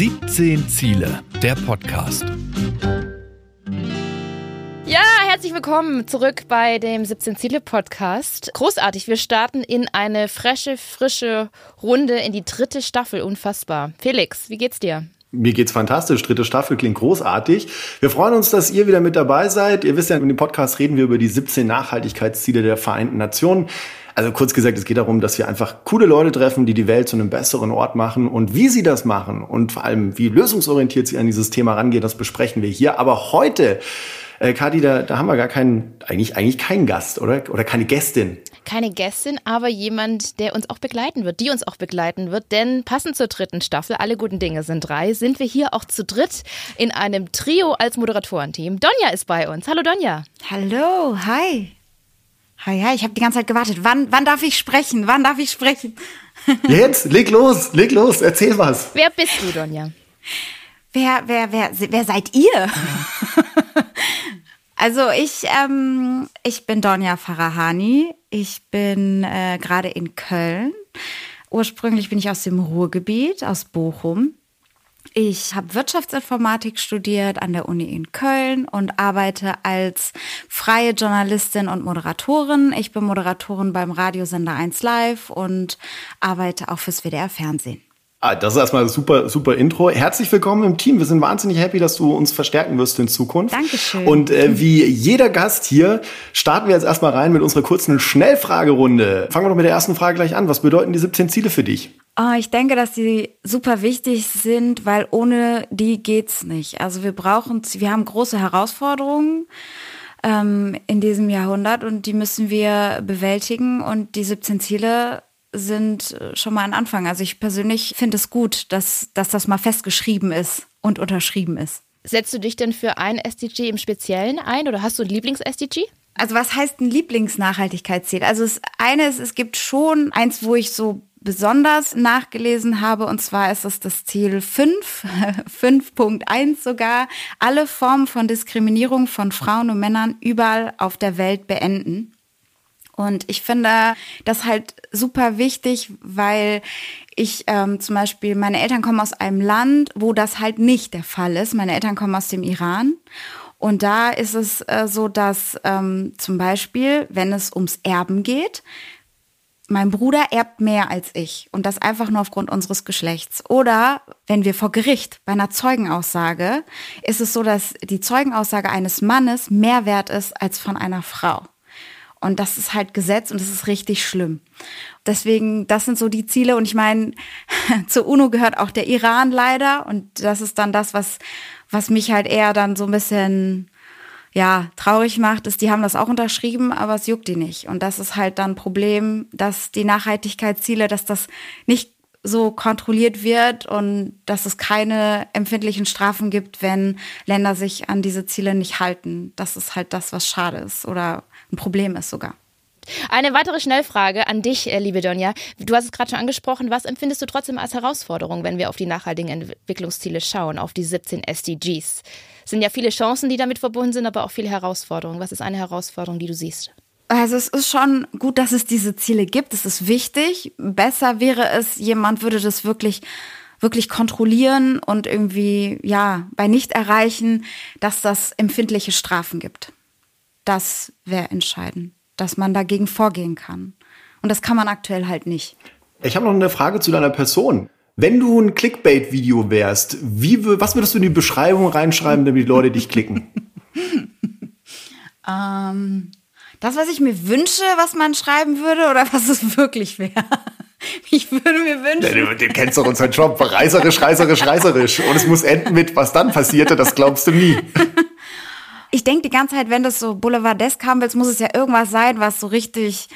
17 Ziele, der Podcast. Ja, herzlich willkommen zurück bei dem 17 Ziele Podcast. Großartig, wir starten in eine frische, frische Runde in die dritte Staffel. Unfassbar. Felix, wie geht's dir? Mir geht's fantastisch. Dritte Staffel klingt großartig. Wir freuen uns, dass ihr wieder mit dabei seid. Ihr wisst ja, in dem Podcast reden wir über die 17 Nachhaltigkeitsziele der Vereinten Nationen. Also kurz gesagt, es geht darum, dass wir einfach coole Leute treffen, die die Welt zu einem besseren Ort machen. Und wie sie das machen und vor allem, wie lösungsorientiert sie an dieses Thema rangehen, das besprechen wir hier. Aber heute, äh, Kati, da, da haben wir gar keinen, eigentlich, eigentlich keinen Gast, oder? Oder keine Gästin. Keine Gästin, aber jemand, der uns auch begleiten wird, die uns auch begleiten wird. Denn passend zur dritten Staffel, alle guten Dinge sind drei, sind wir hier auch zu dritt in einem Trio als Moderatorenteam. Donja ist bei uns. Hallo Donja. Hallo, hi. Hi, hi, ich habe die ganze Zeit gewartet. Wann, wann darf ich sprechen? Wann darf ich sprechen? Jetzt, leg los, leg los, erzähl was. Wer bist du, Donja? Wer, wer, wer, wer seid ihr? also ich, ähm, ich bin Donja Farahani. Ich bin äh, gerade in Köln. Ursprünglich bin ich aus dem Ruhrgebiet, aus Bochum. Ich habe Wirtschaftsinformatik studiert an der Uni in Köln und arbeite als freie Journalistin und Moderatorin. Ich bin Moderatorin beim Radiosender 1 Live und arbeite auch fürs WDR Fernsehen. Ah, das ist erstmal super, super Intro. Herzlich willkommen im Team. Wir sind wahnsinnig happy, dass du uns verstärken wirst in Zukunft. Dankeschön. Und äh, wie jeder Gast hier starten wir jetzt erstmal rein mit unserer kurzen Schnellfragerunde. Fangen wir doch mit der ersten Frage gleich an. Was bedeuten die 17 Ziele für dich? Oh, ich denke, dass sie super wichtig sind, weil ohne die geht's nicht. Also wir brauchen, wir haben große Herausforderungen ähm, in diesem Jahrhundert und die müssen wir bewältigen und die 17 Ziele sind äh, schon mal ein Anfang. Also ich persönlich finde es gut, dass, dass das mal festgeschrieben ist und unterschrieben ist. Setzt du dich denn für ein SDG im Speziellen ein oder hast du ein Lieblings-SDG? Also was heißt ein Lieblingsnachhaltigkeitsziel? Also das eine ist, es gibt schon eins, wo ich so besonders nachgelesen habe, und zwar ist es das Ziel 5, 5.1 sogar, alle Formen von Diskriminierung von Frauen und Männern überall auf der Welt beenden. Und ich finde das halt super wichtig, weil ich ähm, zum Beispiel, meine Eltern kommen aus einem Land, wo das halt nicht der Fall ist. Meine Eltern kommen aus dem Iran. Und da ist es äh, so, dass ähm, zum Beispiel, wenn es ums Erben geht, mein Bruder erbt mehr als ich und das einfach nur aufgrund unseres Geschlechts. Oder wenn wir vor Gericht bei einer Zeugenaussage, ist es so, dass die Zeugenaussage eines Mannes mehr wert ist als von einer Frau. Und das ist halt Gesetz und das ist richtig schlimm. Deswegen, das sind so die Ziele. Und ich meine, zur UNO gehört auch der Iran leider. Und das ist dann das, was, was mich halt eher dann so ein bisschen, ja, traurig macht, ist, die haben das auch unterschrieben, aber es juckt die nicht. Und das ist halt dann ein Problem, dass die Nachhaltigkeitsziele, dass das nicht so kontrolliert wird und dass es keine empfindlichen Strafen gibt, wenn Länder sich an diese Ziele nicht halten. Das ist halt das, was schade ist oder ein Problem ist sogar. Eine weitere Schnellfrage an dich, äh, liebe Donja. Du hast es gerade schon angesprochen. Was empfindest du trotzdem als Herausforderung, wenn wir auf die nachhaltigen Entwicklungsziele schauen, auf die 17 SDGs? Es sind ja viele Chancen, die damit verbunden sind, aber auch viele Herausforderungen. Was ist eine Herausforderung, die du siehst? Also es ist schon gut, dass es diese Ziele gibt. Es ist wichtig. Besser wäre es, jemand würde das wirklich wirklich kontrollieren und irgendwie ja bei nicht erreichen, dass das empfindliche Strafen gibt das wäre entscheidend, dass man dagegen vorgehen kann. Und das kann man aktuell halt nicht. Ich habe noch eine Frage zu deiner Person. Wenn du ein Clickbait-Video wärst, wie, was würdest du in die Beschreibung reinschreiben, damit die Leute dich klicken? ähm, das, was ich mir wünsche, was man schreiben würde, oder was es wirklich wäre? Ich würde mir wünschen. Ja, du, kennst doch unseren Job. Reißerisch, reißerisch, reißerisch. Und es muss enden mit, was dann passierte, das glaubst du nie. ich denke die ganze Zeit, wenn das so boulevardesk haben willst, muss es ja irgendwas sein, was so richtig,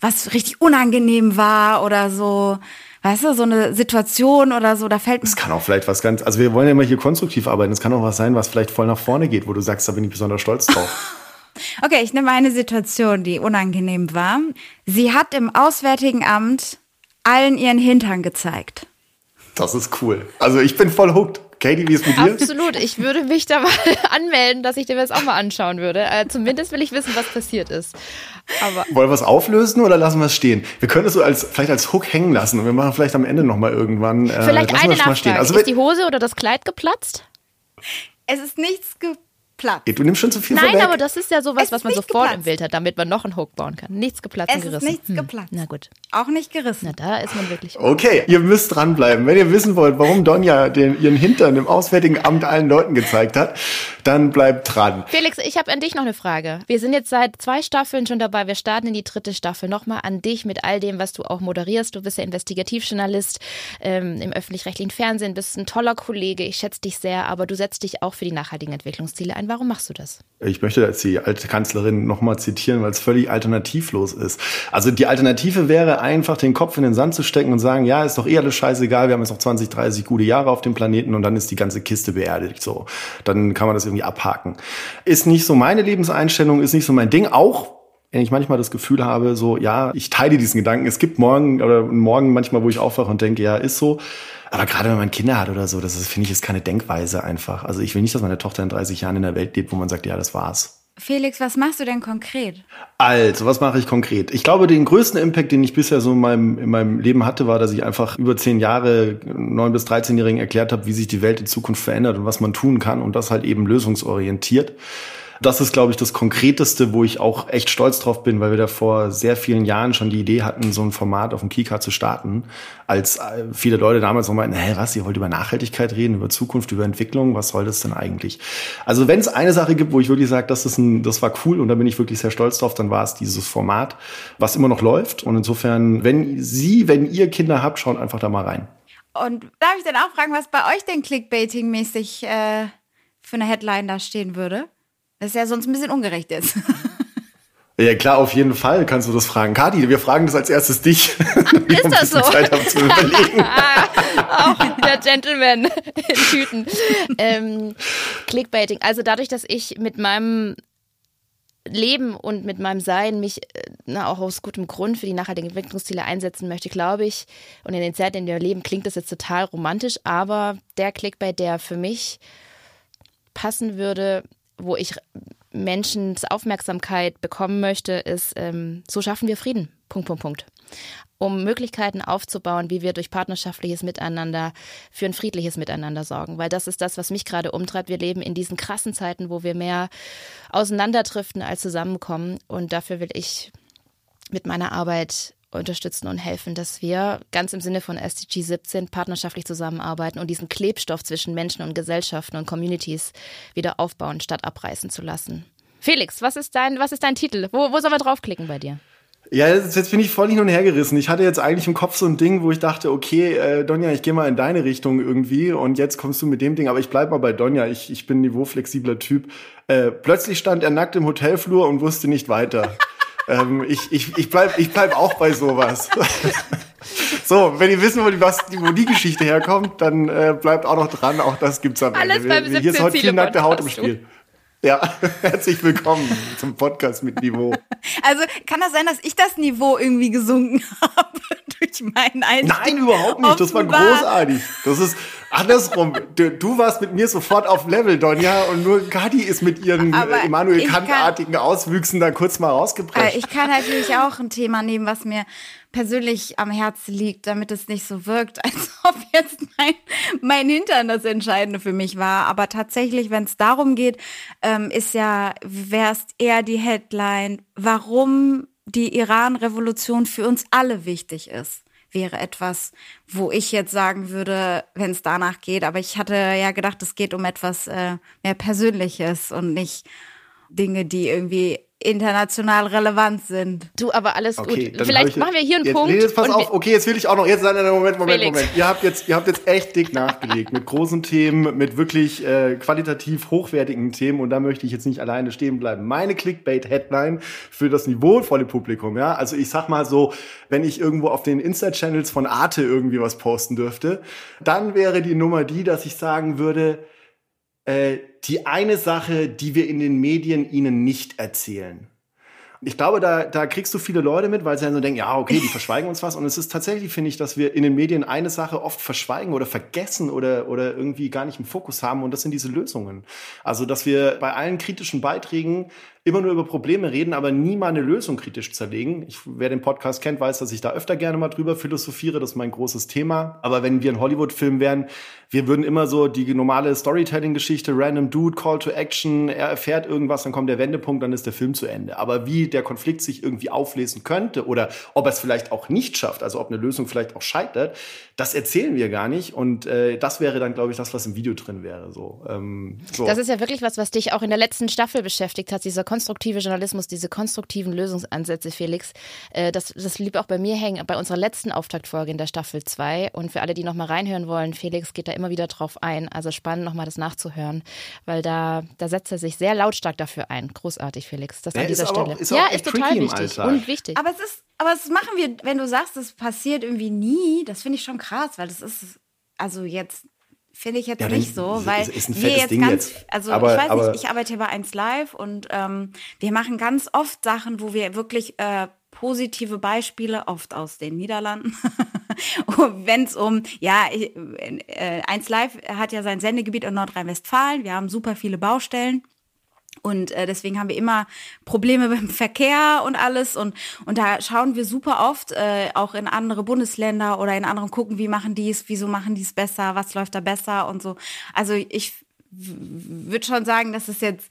was richtig unangenehm war oder so. Weißt du, so eine Situation oder so, da fällt Es kann auch vielleicht was ganz, also wir wollen ja immer hier konstruktiv arbeiten. Es kann auch was sein, was vielleicht voll nach vorne geht, wo du sagst, da bin ich besonders stolz drauf. okay, ich nehme eine Situation, die unangenehm war. Sie hat im Auswärtigen Amt allen ihren Hintern gezeigt. Das ist cool. Also ich bin voll hooked. Katie, wie ist mit dir? Absolut. Ich würde mich da mal anmelden, dass ich dir das auch mal anschauen würde. Äh, zumindest will ich wissen, was passiert ist. Aber Wollen wir es auflösen oder lassen wir es stehen? Wir können es so als, vielleicht als Hook hängen lassen und wir machen vielleicht am Ende nochmal irgendwann. Äh, vielleicht eine Nachfrage. Also, ist die Hose oder das Kleid geplatzt? Es ist nichts geplatzt. Du nimmst schon zu viel Nein, vorweg. aber das ist ja sowas, was man sofort geplatzt. im Bild hat, damit man noch einen Hook bauen kann. Nichts geplatzt und gerissen. Ist nichts hm. geplatzt. Na gut. Auch nicht gerissen. Na, da ist man wirklich. Okay, ihr müsst dranbleiben. Wenn ihr wissen wollt, warum Donja den, ihren Hintern im Auswärtigen Amt allen Leuten gezeigt hat, dann bleibt dran. Felix, ich habe an dich noch eine Frage. Wir sind jetzt seit zwei Staffeln schon dabei. Wir starten in die dritte Staffel. Nochmal an dich mit all dem, was du auch moderierst. Du bist ja Investigativjournalist ähm, im öffentlich-rechtlichen Fernsehen, bist ein toller Kollege. Ich schätze dich sehr, aber du setzt dich auch für die nachhaltigen Entwicklungsziele ein. Warum machst du das? Ich möchte jetzt die alte Kanzlerin nochmal zitieren, weil es völlig alternativlos ist. Also die Alternative wäre einfach, den Kopf in den Sand zu stecken und sagen, ja, ist doch eh alles scheißegal, wir haben jetzt noch 20, 30 gute Jahre auf dem Planeten und dann ist die ganze Kiste beerdigt. So, dann kann man das irgendwie abhaken. Ist nicht so meine Lebenseinstellung, ist nicht so mein Ding. Auch wenn ich manchmal das Gefühl habe, so, ja, ich teile diesen Gedanken. Es gibt morgen oder morgen manchmal, wo ich aufwache und denke, ja, ist so. Aber gerade wenn man Kinder hat oder so, das ist, finde ich, ist keine Denkweise einfach. Also ich will nicht, dass meine Tochter in 30 Jahren in der Welt lebt, wo man sagt, ja, das war's. Felix, was machst du denn konkret? Also, was mache ich konkret? Ich glaube, den größten Impact, den ich bisher so in meinem, in meinem Leben hatte, war, dass ich einfach über zehn Jahre neun bis 13-Jährigen erklärt habe, wie sich die Welt in Zukunft verändert und was man tun kann und das halt eben lösungsorientiert. Das ist, glaube ich, das Konkreteste, wo ich auch echt stolz drauf bin, weil wir da vor sehr vielen Jahren schon die Idee hatten, so ein Format auf dem Kika zu starten. Als äh, viele Leute damals noch meinten, hey, was, ihr wollt über Nachhaltigkeit reden, über Zukunft, über Entwicklung, was soll das denn eigentlich? Also wenn es eine Sache gibt, wo ich wirklich sage, das ist ein, das war cool und da bin ich wirklich sehr stolz drauf, dann war es dieses Format, was immer noch läuft. Und insofern, wenn Sie, wenn ihr Kinder habt, schaut einfach da mal rein. Und darf ich dann auch fragen, was bei euch denn Clickbaiting-mäßig äh, für eine Headline da stehen würde? Das ist ja sonst ein bisschen ungerecht ist. Ja, klar, auf jeden Fall kannst du das fragen. Kati, wir fragen das als erstes dich. ist das so? Zeit haben zu überlegen. Auch der Gentleman in Tüten. Ähm, Clickbaiting. Also dadurch, dass ich mit meinem Leben und mit meinem Sein mich äh, na, auch aus gutem Grund für die nachhaltigen Entwicklungsziele einsetzen möchte, glaube ich. Und in den Zeiten, in denen wir leben, klingt das jetzt total romantisch, aber der Clickbait, der für mich passen würde, wo ich Menschens Aufmerksamkeit bekommen möchte, ist, ähm, so schaffen wir Frieden. Punkt, Punkt, Punkt. Um Möglichkeiten aufzubauen, wie wir durch partnerschaftliches Miteinander für ein friedliches Miteinander sorgen. Weil das ist das, was mich gerade umtreibt. Wir leben in diesen krassen Zeiten, wo wir mehr auseinanderdriften als zusammenkommen. Und dafür will ich mit meiner Arbeit unterstützen und helfen, dass wir ganz im Sinne von SDG 17 partnerschaftlich zusammenarbeiten und diesen Klebstoff zwischen Menschen und Gesellschaften und Communities wieder aufbauen, statt abreißen zu lassen. Felix, was ist dein, was ist dein Titel? Wo, wo soll man draufklicken bei dir? Ja, jetzt, jetzt bin ich voll hin und her gerissen. Ich hatte jetzt eigentlich im Kopf so ein Ding, wo ich dachte, okay, äh, Donja, ich gehe mal in deine Richtung irgendwie und jetzt kommst du mit dem Ding, aber ich bleib mal bei Donja. Ich, ich bin ein niveauflexibler Typ. Äh, plötzlich stand er nackt im Hotelflur und wusste nicht weiter. ähm, ich, ich, ich, bleib, ich bleib auch bei sowas. so, wenn ihr wissen wollt, was, wo die Geschichte herkommt, dann äh, bleibt auch noch dran. Auch das gibt's am Alles Ende. Hier ist heute viel nackte Haut im Spiel. Ja, herzlich willkommen zum Podcast mit Niveau. Also kann das sein, dass ich das Niveau irgendwie gesunken habe durch meinen Einstieg? Nein, überhaupt nicht. Das war großartig. Das ist andersrum. Du, du warst mit mir sofort auf Level, Donja, und nur Kadi ist mit ihren äh, Immanuel Kant-artigen Auswüchsen da kurz mal rausgepresst. Äh, ich kann natürlich auch ein Thema nehmen, was mir persönlich am Herzen liegt, damit es nicht so wirkt, als ob jetzt mein, mein Hintern das Entscheidende für mich war. Aber tatsächlich, wenn es darum geht, ähm, ist ja, wäre es eher die Headline, warum die Iran-Revolution für uns alle wichtig ist wäre etwas, wo ich jetzt sagen würde, wenn es danach geht. Aber ich hatte ja gedacht, es geht um etwas äh, mehr Persönliches und nicht Dinge, die irgendwie international relevant sind. Du, aber alles okay, gut. Vielleicht ich, machen wir hier einen jetzt, Punkt. Jetzt pass auf, okay, jetzt will ich auch noch, jetzt nein, nein, Moment, Moment, Felix. Moment. Ihr habt jetzt, ihr habt jetzt echt dick nachgelegt mit großen Themen, mit wirklich äh, qualitativ hochwertigen Themen und da möchte ich jetzt nicht alleine stehen bleiben. Meine Clickbait-Headline für das niveauvolle Publikum, ja, also ich sag mal so, wenn ich irgendwo auf den Insta-Channels von Arte irgendwie was posten dürfte, dann wäre die Nummer die, dass ich sagen würde, äh, die eine Sache, die wir in den Medien ihnen nicht erzählen. Ich glaube, da, da kriegst du viele Leute mit, weil sie dann so denken, ja, okay, die verschweigen uns was. Und es ist tatsächlich, finde ich, dass wir in den Medien eine Sache oft verschweigen oder vergessen oder, oder irgendwie gar nicht im Fokus haben. Und das sind diese Lösungen. Also, dass wir bei allen kritischen Beiträgen immer nur über Probleme reden, aber nie mal eine Lösung kritisch zerlegen. Ich, wer den Podcast kennt, weiß, dass ich da öfter gerne mal drüber philosophiere. Das ist mein großes Thema. Aber wenn wir ein Hollywood-Film wären, wir würden immer so die normale Storytelling-Geschichte, random Dude, Call to Action, er erfährt irgendwas, dann kommt der Wendepunkt, dann ist der Film zu Ende. Aber wie der Konflikt sich irgendwie auflesen könnte oder ob er es vielleicht auch nicht schafft, also ob eine Lösung vielleicht auch scheitert, das erzählen wir gar nicht. Und äh, das wäre dann, glaube ich, das, was im Video drin wäre. So, ähm, so. Das ist ja wirklich was, was dich auch in der letzten Staffel beschäftigt hat, dieser konstruktive Journalismus, diese konstruktiven Lösungsansätze, Felix. Äh, das, das blieb auch bei mir hängen, bei unserer letzten Auftaktfolge in der Staffel 2. Und für alle, die nochmal reinhören wollen, Felix geht da immer wieder drauf ein. Also spannend, nochmal das nachzuhören, weil da, da setzt er sich sehr lautstark dafür ein. Großartig, Felix. Das Der an dieser Stelle. auch- ist ja, auch ist echt total wichtig und wichtig. Aber es ist, aber das machen wir, wenn du sagst, das passiert irgendwie nie, das finde ich schon krass, weil das ist, also jetzt finde ich jetzt Ja, nicht so, ist- weil ist ein wir jetzt Ding ganz, jetzt. also Aber- ich weiß aber- nicht, ich arbeite hier bei 1 Live und ähm, wir machen ganz oft Sachen, wo wir wirklich äh, positive Beispiele, oft aus den Niederlanden, wenn es um, ja, äh, 1 Live hat ja sein Sendegebiet in Nordrhein-Westfalen, wir haben super viele Baustellen. Und äh, deswegen haben wir immer Probleme beim Verkehr und alles. Und, und da schauen wir super oft äh, auch in andere Bundesländer oder in anderen gucken, wie machen die es, wieso machen die es besser, was läuft da besser und so. Also ich würde schon sagen, dass es jetzt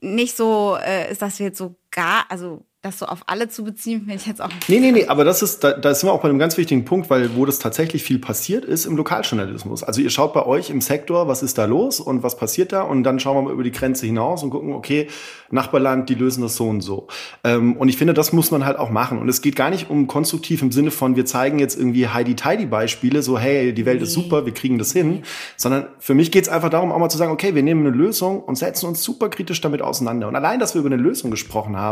nicht so äh, ist, dass wir jetzt so gar, also das so auf alle zu beziehen, finde ich jetzt auch Nee, nee, nee, aber das ist, da, da sind wir auch bei einem ganz wichtigen Punkt, weil wo das tatsächlich viel passiert, ist im Lokaljournalismus. Also ihr schaut bei euch im Sektor, was ist da los und was passiert da und dann schauen wir mal über die Grenze hinaus und gucken, okay, Nachbarland, die lösen das so und so. Ähm, und ich finde, das muss man halt auch machen. Und es geht gar nicht um konstruktiv im Sinne von, wir zeigen jetzt irgendwie Heidi-Tidy-Beispiele, so hey, die Welt ist super, wir kriegen das hin, sondern für mich geht es einfach darum, auch mal zu sagen, okay, wir nehmen eine Lösung und setzen uns super kritisch damit auseinander. Und allein, dass wir über eine Lösung gesprochen haben,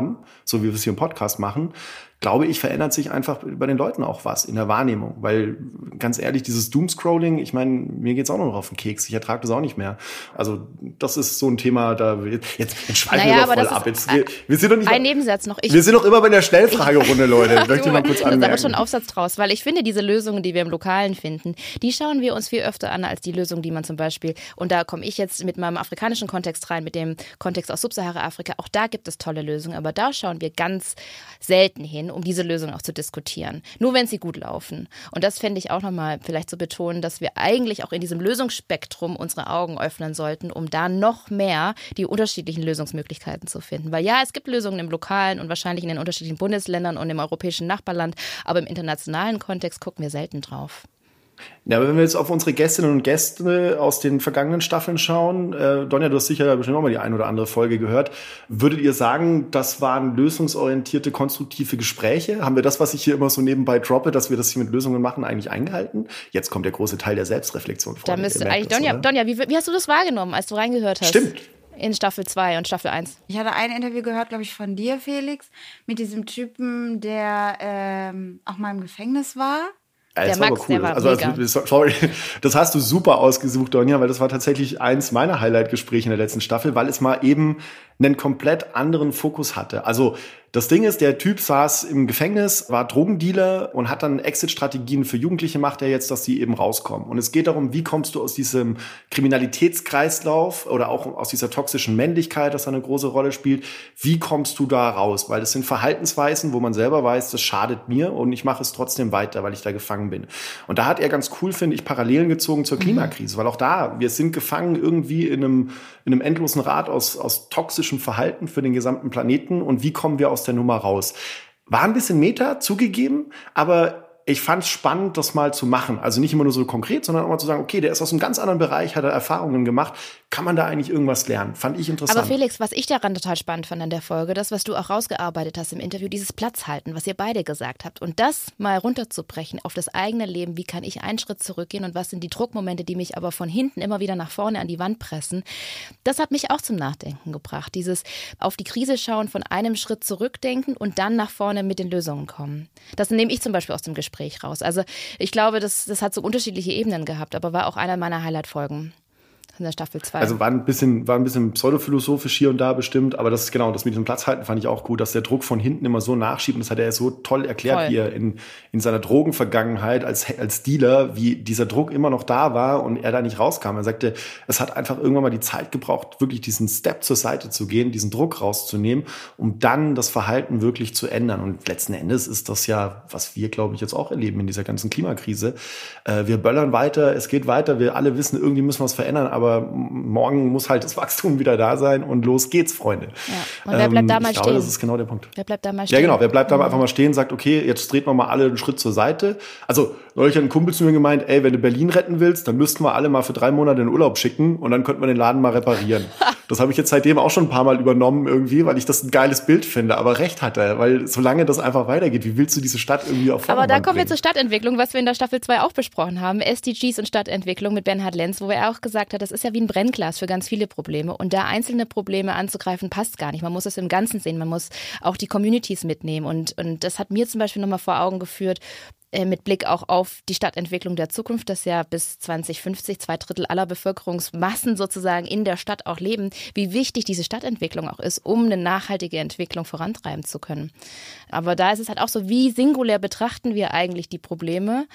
so wie wir es hier im Podcast machen, glaube ich, verändert sich einfach bei den Leuten auch was in der Wahrnehmung. Weil, ganz ehrlich, dieses Doomscrolling, ich meine, mir geht's auch noch auf den Keks. Ich ertrage das auch nicht mehr. Also, das ist so ein Thema, da jetzt, jetzt schweifen Naja, wir doch voll ab. Jetzt, wir, wir sind doch nicht Ein Nebensatz noch. Ich wir sind doch immer bei der Schnellfragerunde, Leute. Möchte ich mal kurz das ist aber anmerken. schon ein Aufsatz draus, weil ich finde, diese Lösungen, die wir im Lokalen finden, die schauen wir uns viel öfter an als die Lösung, die man zum Beispiel, und da komme ich jetzt mit meinem afrikanischen Kontext rein, mit dem Kontext aus Subsahara-Afrika, auch da gibt es tolle Lösungen, aber da schauen wir ganz selten hin, um diese Lösung auch zu diskutieren. Nur wenn sie gut laufen. Und das fände ich auch nochmal vielleicht zu betonen, dass wir eigentlich auch in diesem Lösungsspektrum unsere Augen öffnen sollten, um da noch mehr die unterschiedlichen Lösungsmöglichkeiten zu finden. Weil ja, es gibt Lösungen im lokalen und wahrscheinlich in den unterschiedlichen Bundesländern und im europäischen Nachbarland, aber im internationalen Kontext gucken wir selten drauf. Ja, aber wenn wir jetzt auf unsere Gästinnen und Gäste aus den vergangenen Staffeln schauen, äh, Donja, du hast sicher bestimmt auch mal die ein oder andere Folge gehört. Würdet ihr sagen, das waren lösungsorientierte, konstruktive Gespräche? Haben wir das, was ich hier immer so nebenbei droppe, dass wir das hier mit Lösungen machen, eigentlich eingehalten? Jetzt kommt der große Teil der Selbstreflexion vor. Da müsste eigentlich Donja, Donja wie, wie hast du das wahrgenommen, als du reingehört hast? Stimmt. In Staffel 2 und Staffel 1. Ich hatte ein Interview gehört, glaube ich, von dir, Felix, mit diesem Typen, der ähm, auch mal im Gefängnis war. Ja, das Der war Max, aber cool. war also, also, sorry, das hast du super ausgesucht, Donja, weil das war tatsächlich eins meiner Highlight-Gespräche in der letzten Staffel, weil es mal eben einen komplett anderen Fokus hatte. Also das Ding ist, der Typ saß im Gefängnis, war Drogendealer und hat dann Exit-Strategien für Jugendliche macht er jetzt, dass die eben rauskommen. Und es geht darum, wie kommst du aus diesem Kriminalitätskreislauf oder auch aus dieser toxischen Männlichkeit, das eine große Rolle spielt, wie kommst du da raus? Weil das sind Verhaltensweisen, wo man selber weiß, das schadet mir und ich mache es trotzdem weiter, weil ich da gefangen bin. Und da hat er ganz cool, finde ich, Parallelen gezogen zur Klimakrise, weil auch da, wir sind gefangen irgendwie in einem, in einem endlosen Rad aus, aus toxischem Verhalten für den gesamten Planeten und wie kommen wir aus der Nummer raus? War ein bisschen Meta, zugegeben, aber ich fand es spannend, das mal zu machen. Also nicht immer nur so konkret, sondern auch mal zu sagen, okay, der ist aus einem ganz anderen Bereich, hat er Erfahrungen gemacht. Kann man da eigentlich irgendwas lernen? Fand ich interessant. Aber Felix, was ich daran total spannend fand an der Folge, das, was du auch rausgearbeitet hast im Interview, dieses Platzhalten, was ihr beide gesagt habt. Und das mal runterzubrechen auf das eigene Leben, wie kann ich einen Schritt zurückgehen und was sind die Druckmomente, die mich aber von hinten immer wieder nach vorne an die Wand pressen, das hat mich auch zum Nachdenken gebracht. Dieses auf die Krise schauen, von einem Schritt zurückdenken und dann nach vorne mit den Lösungen kommen. Das nehme ich zum Beispiel aus dem Gespräch raus. Also ich glaube, das, das hat so unterschiedliche Ebenen gehabt, aber war auch einer meiner Highlight-Folgen. In der Staffel 2. Also war ein bisschen, war ein bisschen pseudophilosophisch hier und da bestimmt, aber das ist genau, das mit diesem Platzhalten fand ich auch gut, dass der Druck von hinten immer so nachschiebt und das hat er so toll erklärt Voll. hier in, in seiner Drogenvergangenheit als, als Dealer, wie dieser Druck immer noch da war und er da nicht rauskam. Er sagte, es hat einfach irgendwann mal die Zeit gebraucht, wirklich diesen Step zur Seite zu gehen, diesen Druck rauszunehmen, um dann das Verhalten wirklich zu ändern. Und letzten Endes ist das ja, was wir, glaube ich, jetzt auch erleben in dieser ganzen Klimakrise. Äh, wir böllern weiter, es geht weiter, wir alle wissen, irgendwie müssen wir was verändern, aber aber morgen muss halt das Wachstum wieder da sein und los geht's, Freunde. Ja. Und wer bleibt da ähm, mal ich stehen? Glaube, das ist genau der Punkt. Wer bleibt da mal stehen? Ja, genau. Wer bleibt da mhm. einfach mal stehen, sagt, okay, jetzt dreht man mal alle einen Schritt zur Seite. Also, neulich hat ein Kumpel zu mir gemeint, ey, wenn du Berlin retten willst, dann müssten wir alle mal für drei Monate in Urlaub schicken und dann könnten wir den Laden mal reparieren. das habe ich jetzt seitdem auch schon ein paar Mal übernommen irgendwie, weil ich das ein geiles Bild finde. Aber recht hat er, weil solange das einfach weitergeht, wie willst du diese Stadt irgendwie auf Aber da kommen bringen? wir zur Stadtentwicklung, was wir in der Staffel 2 auch besprochen haben. SDGs und Stadtentwicklung mit Bernhard Lenz, wo er auch gesagt hat, das ist ja wie ein Brennglas für ganz viele Probleme. Und da einzelne Probleme anzugreifen, passt gar nicht. Man muss es im Ganzen sehen. Man muss auch die Communities mitnehmen. Und, und das hat mir zum Beispiel nochmal vor Augen geführt, äh, mit Blick auch auf die Stadtentwicklung der Zukunft, dass ja bis 2050 zwei Drittel aller Bevölkerungsmassen sozusagen in der Stadt auch leben, wie wichtig diese Stadtentwicklung auch ist, um eine nachhaltige Entwicklung vorantreiben zu können. Aber da ist es halt auch so, wie singulär betrachten wir eigentlich die Probleme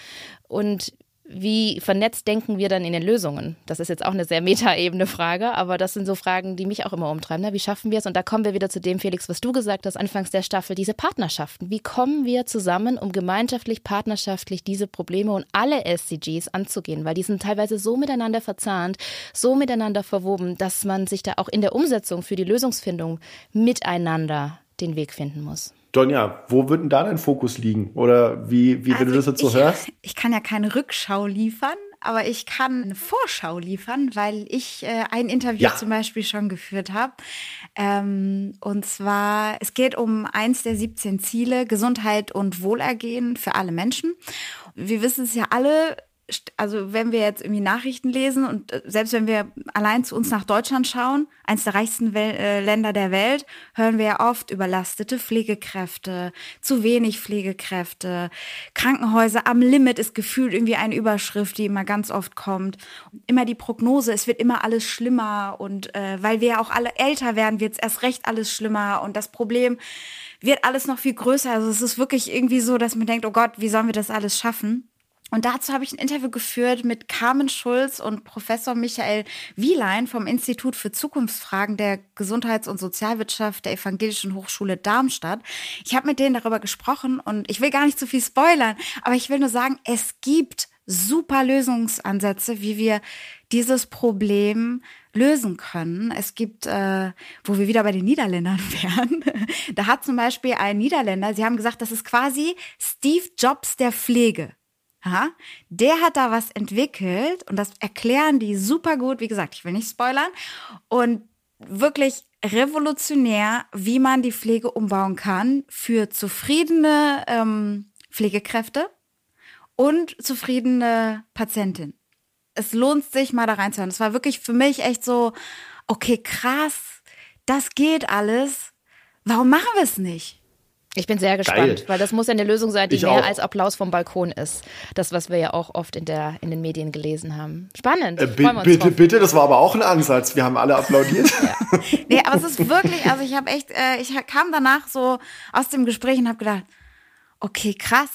und wie vernetzt denken wir dann in den Lösungen? Das ist jetzt auch eine sehr metaebene Frage, aber das sind so Fragen, die mich auch immer umtreiben. Ne? Wie schaffen wir es? Und da kommen wir wieder zu dem, Felix, was du gesagt hast, anfangs der Staffel, diese Partnerschaften. Wie kommen wir zusammen, um gemeinschaftlich, partnerschaftlich diese Probleme und alle SDGs anzugehen? Weil die sind teilweise so miteinander verzahnt, so miteinander verwoben, dass man sich da auch in der Umsetzung für die Lösungsfindung miteinander den Weg finden muss. Donja, wo wird denn da dein Fokus liegen? Oder wie, wie also wenn du also das jetzt so ich, hörst? Ich kann ja keine Rückschau liefern, aber ich kann eine Vorschau liefern, weil ich äh, ein Interview ja. zum Beispiel schon geführt habe. Ähm, und zwar, es geht um eins der 17 Ziele, Gesundheit und Wohlergehen für alle Menschen. Wir wissen es ja alle, also wenn wir jetzt irgendwie Nachrichten lesen und äh, selbst wenn wir allein zu uns nach Deutschland schauen, eins der reichsten Wel äh, Länder der Welt, hören wir ja oft überlastete Pflegekräfte, zu wenig Pflegekräfte, Krankenhäuser am Limit ist gefühlt irgendwie eine Überschrift, die immer ganz oft kommt. Immer die Prognose, es wird immer alles schlimmer und äh, weil wir ja auch alle älter werden, wird es erst recht alles schlimmer und das Problem wird alles noch viel größer. Also es ist wirklich irgendwie so, dass man denkt, oh Gott, wie sollen wir das alles schaffen? Und dazu habe ich ein Interview geführt mit Carmen Schulz und Professor Michael Wielein vom Institut für Zukunftsfragen der Gesundheits- und Sozialwirtschaft der Evangelischen Hochschule Darmstadt. Ich habe mit denen darüber gesprochen und ich will gar nicht zu viel spoilern, aber ich will nur sagen, es gibt super Lösungsansätze, wie wir dieses Problem lösen können. Es gibt, äh, wo wir wieder bei den Niederländern wären, da hat zum Beispiel ein Niederländer, sie haben gesagt, das ist quasi Steve Jobs der Pflege. Aha, der hat da was entwickelt und das erklären die super gut. Wie gesagt, ich will nicht spoilern. Und wirklich revolutionär, wie man die Pflege umbauen kann für zufriedene ähm, Pflegekräfte und zufriedene Patientinnen. Es lohnt sich mal da reinzuhören. Es war wirklich für mich echt so, okay, krass, das geht alles. Warum machen wir es nicht? Ich bin sehr gespannt, Geil. weil das muss ja eine Lösung sein, die ich mehr auch. als Applaus vom Balkon ist. Das, was wir ja auch oft in, der, in den Medien gelesen haben. Spannend. Äh, bitte, drauf. bitte, das war aber auch ein Ansatz. Wir haben alle applaudiert. ja. Nee, aber es ist wirklich, also ich habe echt, äh, ich kam danach so aus dem Gespräch und habe gedacht, okay, krass.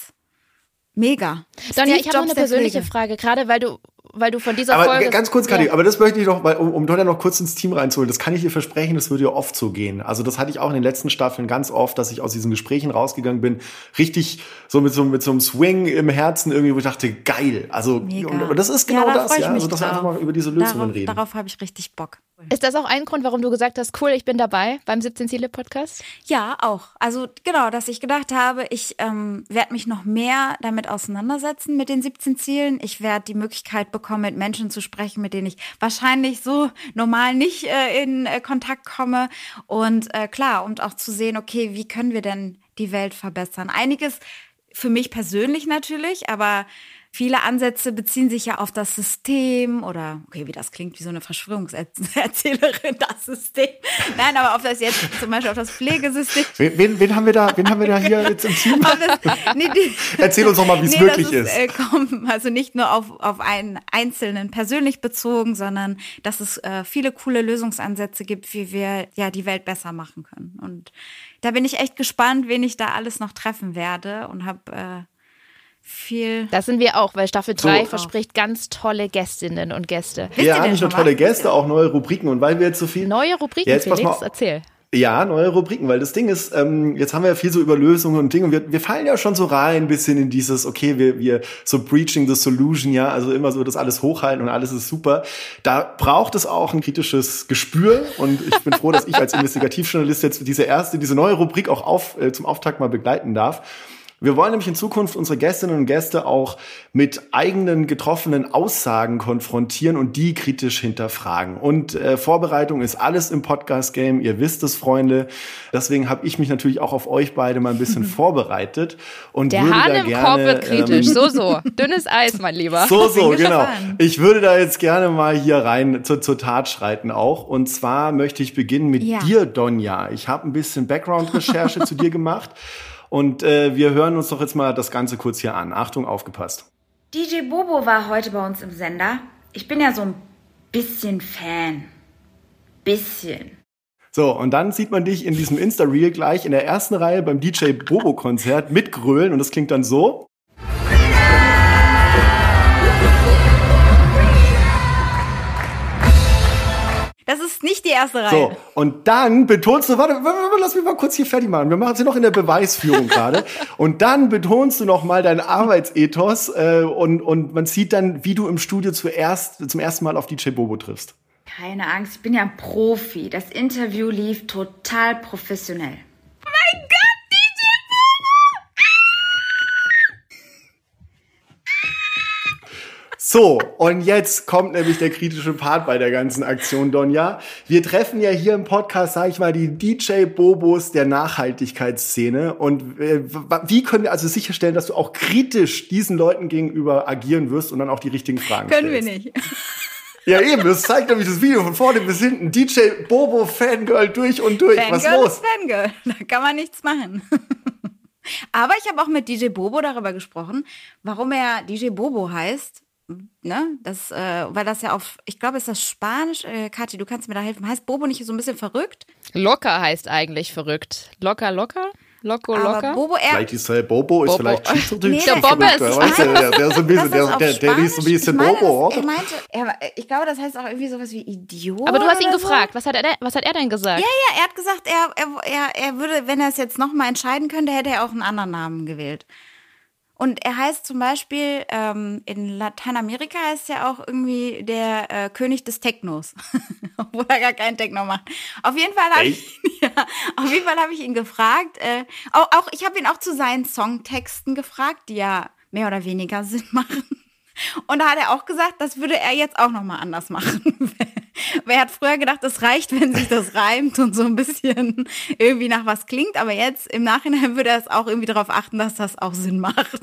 Mega. Donja, ich habe noch eine persönliche Frage, gerade weil du weil du von dieser aber Folge. Ganz kurz, Kathi, ja. aber das möchte ich doch, weil, um, um dort ja noch kurz ins Team reinzuholen, das kann ich dir versprechen, das würde ja oft so gehen. Also das hatte ich auch in den letzten Staffeln ganz oft, dass ich aus diesen Gesprächen rausgegangen bin, richtig so mit so, mit so einem Swing im Herzen irgendwie, wo ich dachte, geil. Also, Mega. und, das ist genau ja, da das, ja. Also, dass wir einfach mal über diese Lösungen darauf, reden. Darauf habe ich richtig Bock. Ist das auch ein Grund, warum du gesagt hast, cool, ich bin dabei beim 17 Ziele Podcast? Ja, auch. Also genau, dass ich gedacht habe, ich ähm, werde mich noch mehr damit auseinandersetzen mit den 17 Zielen. Ich werde die Möglichkeit bekommen, mit Menschen zu sprechen, mit denen ich wahrscheinlich so normal nicht äh, in äh, Kontakt komme. Und äh, klar, und auch zu sehen, okay, wie können wir denn die Welt verbessern? Einiges für mich persönlich natürlich, aber viele Ansätze beziehen sich ja auf das System oder, okay, wie das klingt, wie so eine Verschwörungserzählerin, das System. Nein, aber auf das jetzt zum Beispiel auf das Pflegesystem. Wen, wen, haben wir da, wen haben wir da hier jetzt im Team? Das, nee, die, Erzähl uns doch mal, wie es nee, wirklich ist. ist. Äh, komm, also nicht nur auf, auf einen Einzelnen persönlich bezogen, sondern dass es äh, viele coole Lösungsansätze gibt, wie wir ja die Welt besser machen können. Und da bin ich echt gespannt, wen ich da alles noch treffen werde und habe äh, viel. Das sind wir auch, weil Staffel 3 so. verspricht ganz tolle Gästinnen und Gäste. Ja, nicht nur tolle Gäste, auch neue Rubriken. Und weil wir jetzt so viel. Neue Rubriken, ja, Felix, erzähl. Ja, neue Rubriken, weil das Ding ist, ähm, jetzt haben wir ja viel so über Lösungen und Dinge und wir, wir fallen ja schon so rein ein bisschen in dieses, okay, wir, wir so breaching the solution, ja, also immer so das alles hochhalten und alles ist super. Da braucht es auch ein kritisches Gespür und ich bin froh, dass ich als Investigativjournalist jetzt diese erste, diese neue Rubrik auch auf, äh, zum Auftakt mal begleiten darf. Wir wollen nämlich in Zukunft unsere Gästinnen und Gäste auch mit eigenen getroffenen Aussagen konfrontieren und die kritisch hinterfragen. Und äh, Vorbereitung ist alles im Podcast-Game. Ihr wisst es, Freunde. Deswegen habe ich mich natürlich auch auf euch beide mal ein bisschen vorbereitet und Der würde Hahn da im gerne, Korb wird kritisch. Ähm, so so, dünnes Eis, mein Lieber. So so, genau. Ich würde da jetzt gerne mal hier rein zur, zur Tat schreiten auch. Und zwar möchte ich beginnen mit ja. dir, Donja. Ich habe ein bisschen Background-Recherche zu dir gemacht. Und äh, wir hören uns doch jetzt mal das Ganze kurz hier an. Achtung, aufgepasst. DJ Bobo war heute bei uns im Sender. Ich bin ja so ein bisschen Fan. Bisschen. So, und dann sieht man dich in diesem Insta-Reel gleich in der ersten Reihe beim DJ Bobo-Konzert mitgrölen und das klingt dann so. Das ist nicht die erste Reihe. So, und dann betonst du, warte, warte, lass mich mal kurz hier fertig machen. Wir machen sie noch in der Beweisführung gerade. Und dann betonst du noch mal deinen Arbeitsethos äh, und, und man sieht dann, wie du im Studio zuerst, zum ersten Mal auf DJ Bobo triffst. Keine Angst, ich bin ja ein Profi. Das Interview lief total professionell. So, und jetzt kommt nämlich der kritische Part bei der ganzen Aktion, Donja. Wir treffen ja hier im Podcast, sage ich mal, die DJ-Bobos der Nachhaltigkeitsszene. Und äh, wie können wir also sicherstellen, dass du auch kritisch diesen Leuten gegenüber agieren wirst und dann auch die richtigen Fragen können stellst? Können wir nicht. Ja, eben, das zeigt nämlich das Video von vorne bis hinten. DJ Bobo Fangirl durch und durch. Fangirl Was los? Ist Fangirl, da kann man nichts machen. Aber ich habe auch mit DJ Bobo darüber gesprochen, warum er DJ Bobo heißt ne, das, äh, weil das ja auf, ich glaube, ist das Spanisch, äh, Kathi, du kannst mir da helfen. Heißt Bobo nicht so ein bisschen verrückt? Locker heißt eigentlich verrückt. Locker, locker? Loco, locker? Bobo, er vielleicht ist äh, Bobo ist Bobo. vielleicht schweizerdeutsch. Nee, der Bobo ist weißt du, der, der, ist ein bisschen, der, der, der ist ein bisschen Bobo, oder? Er meinte, er, ich glaube, das heißt auch irgendwie sowas wie Idiot. Aber du hast ihn gefragt, so. was, hat er, was hat er denn gesagt? Ja, ja, er hat gesagt, er, er, er, er würde, wenn er es jetzt nochmal entscheiden könnte, hätte er auch einen anderen Namen gewählt. Und er heißt zum Beispiel, ähm, in Lateinamerika heißt er auch irgendwie der äh, König des Technos, obwohl er gar keinen Techno macht. Auf jeden Fall habe ich, ja, auf jeden Fall habe ich ihn gefragt. Äh, auch, auch ich habe ihn auch zu seinen Songtexten gefragt, die ja mehr oder weniger Sinn machen. Und da hat er auch gesagt, das würde er jetzt auch noch mal anders machen. Wer hat früher gedacht, es reicht, wenn sich das reimt und so ein bisschen irgendwie nach was klingt, aber jetzt im Nachhinein würde er es auch irgendwie darauf achten, dass das auch Sinn macht.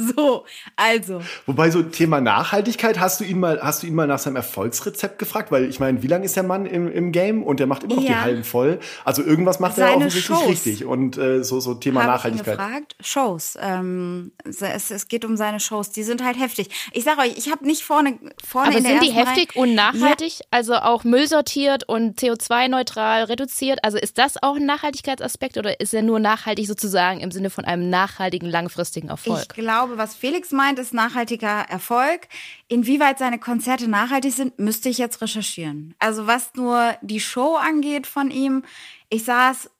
So, also. Wobei so Thema Nachhaltigkeit, hast du ihn mal, hast du ihn mal nach seinem Erfolgsrezept gefragt? Weil ich meine, wie lange ist der Mann im, im Game und der macht immer noch ja. die Hallen voll. Also irgendwas macht Seine er offensichtlich Shows. richtig. Und äh, so, so Thema Hab Nachhaltigkeit. Ich ihn gefragt? Shows. Ähm, es, es geht um seine Shows. Die sind halt heftig. Ich sage euch, ich habe nicht vorne, vorne Aber in sind die heftig Reihe, und nachhaltig? Ja. Also auch Müll sortiert und CO2-neutral reduziert? Also ist das auch ein Nachhaltigkeitsaspekt oder ist er nur nachhaltig sozusagen im Sinne von einem nachhaltigen, langfristigen Erfolg? Ich glaube, glaube, was Felix meint, ist nachhaltiger Erfolg. Inwieweit seine Konzerte nachhaltig sind, müsste ich jetzt recherchieren. Also was nur die Show angeht von ihm, ich saß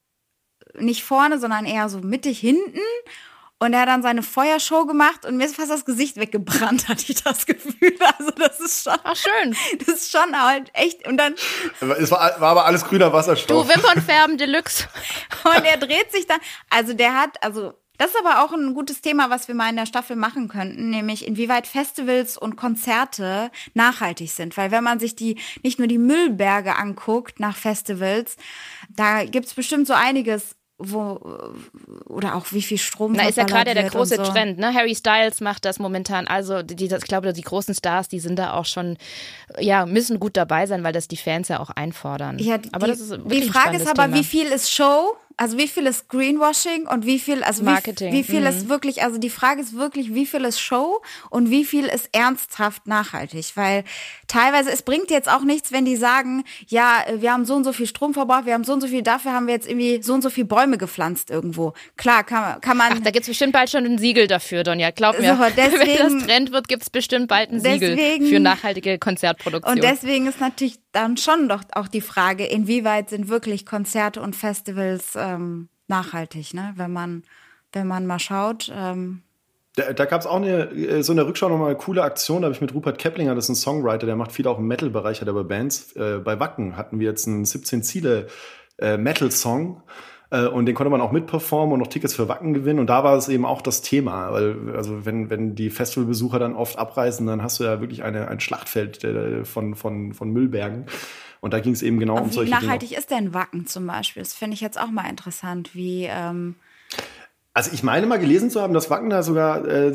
nicht vorne, sondern eher so mittig hinten. Und er hat dann seine Feuershow gemacht und mir ist fast das Gesicht weggebrannt, hatte ich das Gefühl. Also das ist schon. Ach schön. Das ist schon halt echt. Und dann. Es war, war aber alles grüner Wasserstoff. Du Wimpernfärben Deluxe. und er dreht sich dann. Also der hat, also das ist aber auch ein gutes Thema, was wir mal in der Staffel machen könnten, nämlich inwieweit Festivals und Konzerte nachhaltig sind. Weil wenn man sich die nicht nur die Müllberge anguckt nach Festivals, da gibt's bestimmt so einiges, wo oder auch wie viel Strom Na, ist ja gerade der große so. Trend, ne? Harry Styles macht das momentan. Also, die, ich glaube, die großen Stars, die sind da auch schon, ja, müssen gut dabei sein, weil das die Fans ja auch einfordern. Ja, die, aber das ist die Frage ist aber, Thema. wie viel ist Show also wie viel ist Greenwashing und wie viel, also Marketing. Wie, wie viel mhm. ist wirklich, also die Frage ist wirklich, wie viel ist Show und wie viel ist ernsthaft nachhaltig? Weil teilweise, es bringt jetzt auch nichts, wenn die sagen, ja, wir haben so und so viel Strom verbraucht, wir haben so und so viel, dafür haben wir jetzt irgendwie so und so viel Bäume gepflanzt irgendwo. Klar, kann, kann man. Ach, da gibt's bestimmt bald schon ein Siegel dafür, Donja. Glaub mir. So, deswegen, wenn das Trend wird, gibt's bestimmt bald ein Siegel deswegen, für nachhaltige Konzertproduktion. Und deswegen ist natürlich dann schon doch auch die Frage, inwieweit sind wirklich Konzerte und Festivals ähm, nachhaltig, ne? Wenn man, wenn man mal schaut. Ähm da, da gab es auch eine, so eine Rückschau nochmal eine coole Aktion, da habe ich mit Rupert Keplinger, das ist ein Songwriter, der macht viel auch im Metal-Bereich, hat aber Bands. Äh, bei Wacken hatten wir jetzt einen 17 Ziele äh, Metal-Song. Äh, und den konnte man auch mitperformen und noch Tickets für Wacken gewinnen. Und da war es eben auch das Thema. Weil, also wenn, wenn die Festivalbesucher dann oft abreisen, dann hast du ja wirklich eine, ein Schlachtfeld äh, von, von, von Müllbergen. Und da ging es eben genau Aber um wie solche nachhaltig Dinge. ist denn Wacken zum Beispiel? Das finde ich jetzt auch mal interessant, wie ähm Also ich meine mal gelesen zu haben, dass Wacken da sogar äh,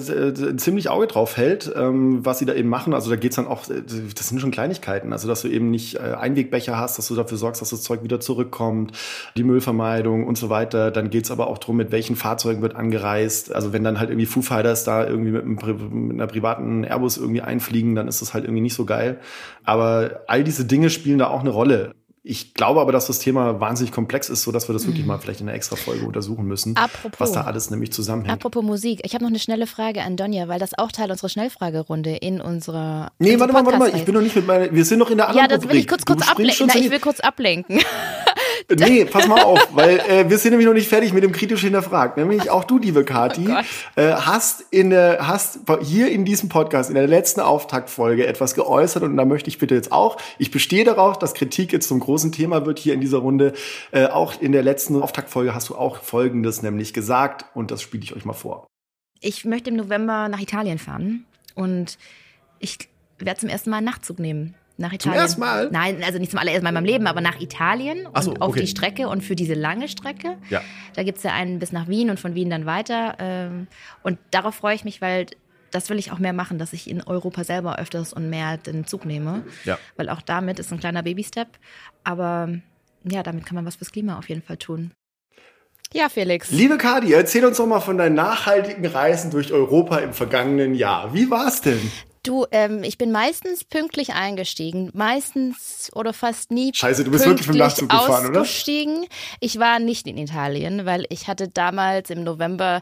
ziemlich Auge drauf hält, ähm, was sie da eben machen. Also da geht's dann auch, äh, das sind schon Kleinigkeiten. Also dass du eben nicht äh, Einwegbecher hast, dass du dafür sorgst, dass das Zeug wieder zurückkommt, die Müllvermeidung und so weiter. Dann geht's aber auch drum, mit welchen Fahrzeugen wird angereist. Also wenn dann halt irgendwie Foo Fighters da irgendwie mit, einem, mit einer privaten Airbus irgendwie einfliegen, dann ist das halt irgendwie nicht so geil. Aber all diese Dinge spielen da auch eine Rolle. Ich glaube aber, dass das Thema wahnsinnig komplex ist, so dass wir das wirklich mal vielleicht in einer extra Folge untersuchen müssen, Apropos. was da alles nämlich zusammenhängt. Apropos Musik, ich habe noch eine schnelle Frage an Donja, weil das auch Teil unserer Schnellfragerunde in unserer. Nee, warte mal, warte mal, ich bin noch nicht mit meiner, wir sind noch in der Ja, anderen das will ich Rubrik. kurz, kurz ablenken. Na, ich will kurz ablenken. Nee, pass mal auf, weil äh, wir sind nämlich noch nicht fertig mit dem kritisch hinterfragt. Nämlich auch du, liebe Kati, Oh äh, hast in der, hast hier in diesem Podcast in der letzten Auftaktfolge etwas geäußert und da möchte ich bitte jetzt auch, ich bestehe darauf, dass Kritik jetzt zum großen Thema wird hier in dieser Runde. Äh, auch in der letzten Auftaktfolge hast du auch Folgendes nämlich gesagt und das spiele ich euch mal vor. Ich möchte im November nach Italien fahren und ich werde zum ersten Mal einen Nachtzug nehmen. Nach Italien. ersten Mal? Nein, also nicht zum allerersten Mal in meinem Leben, aber nach Italien so, und auf okay. die Strecke und für diese lange Strecke. Ja. Da gibt's ja einen bis nach Wien und von Wien dann weiter. ähm, Und darauf freue ich mich, weil das will ich auch mehr machen, dass ich in Europa selber öfters und mehr den Zug nehme. Ja. Weil auch damit ist ein kleiner Baby-Step. Aber ja, damit kann man was fürs Klima auf jeden Fall tun. Ja, Felix. Liebe Kati, erzähl uns doch mal von deinen nachhaltigen Reisen durch Europa im vergangenen Jahr. Wie war's denn? Du, ähm, ich bin meistens pünktlich eingestiegen, meistens oder fast nie. Scheiße, du bist wirklich mit dem pünktlich Nachtzug gefahren, oder? Ich war nicht in Italien, weil ich hatte damals im November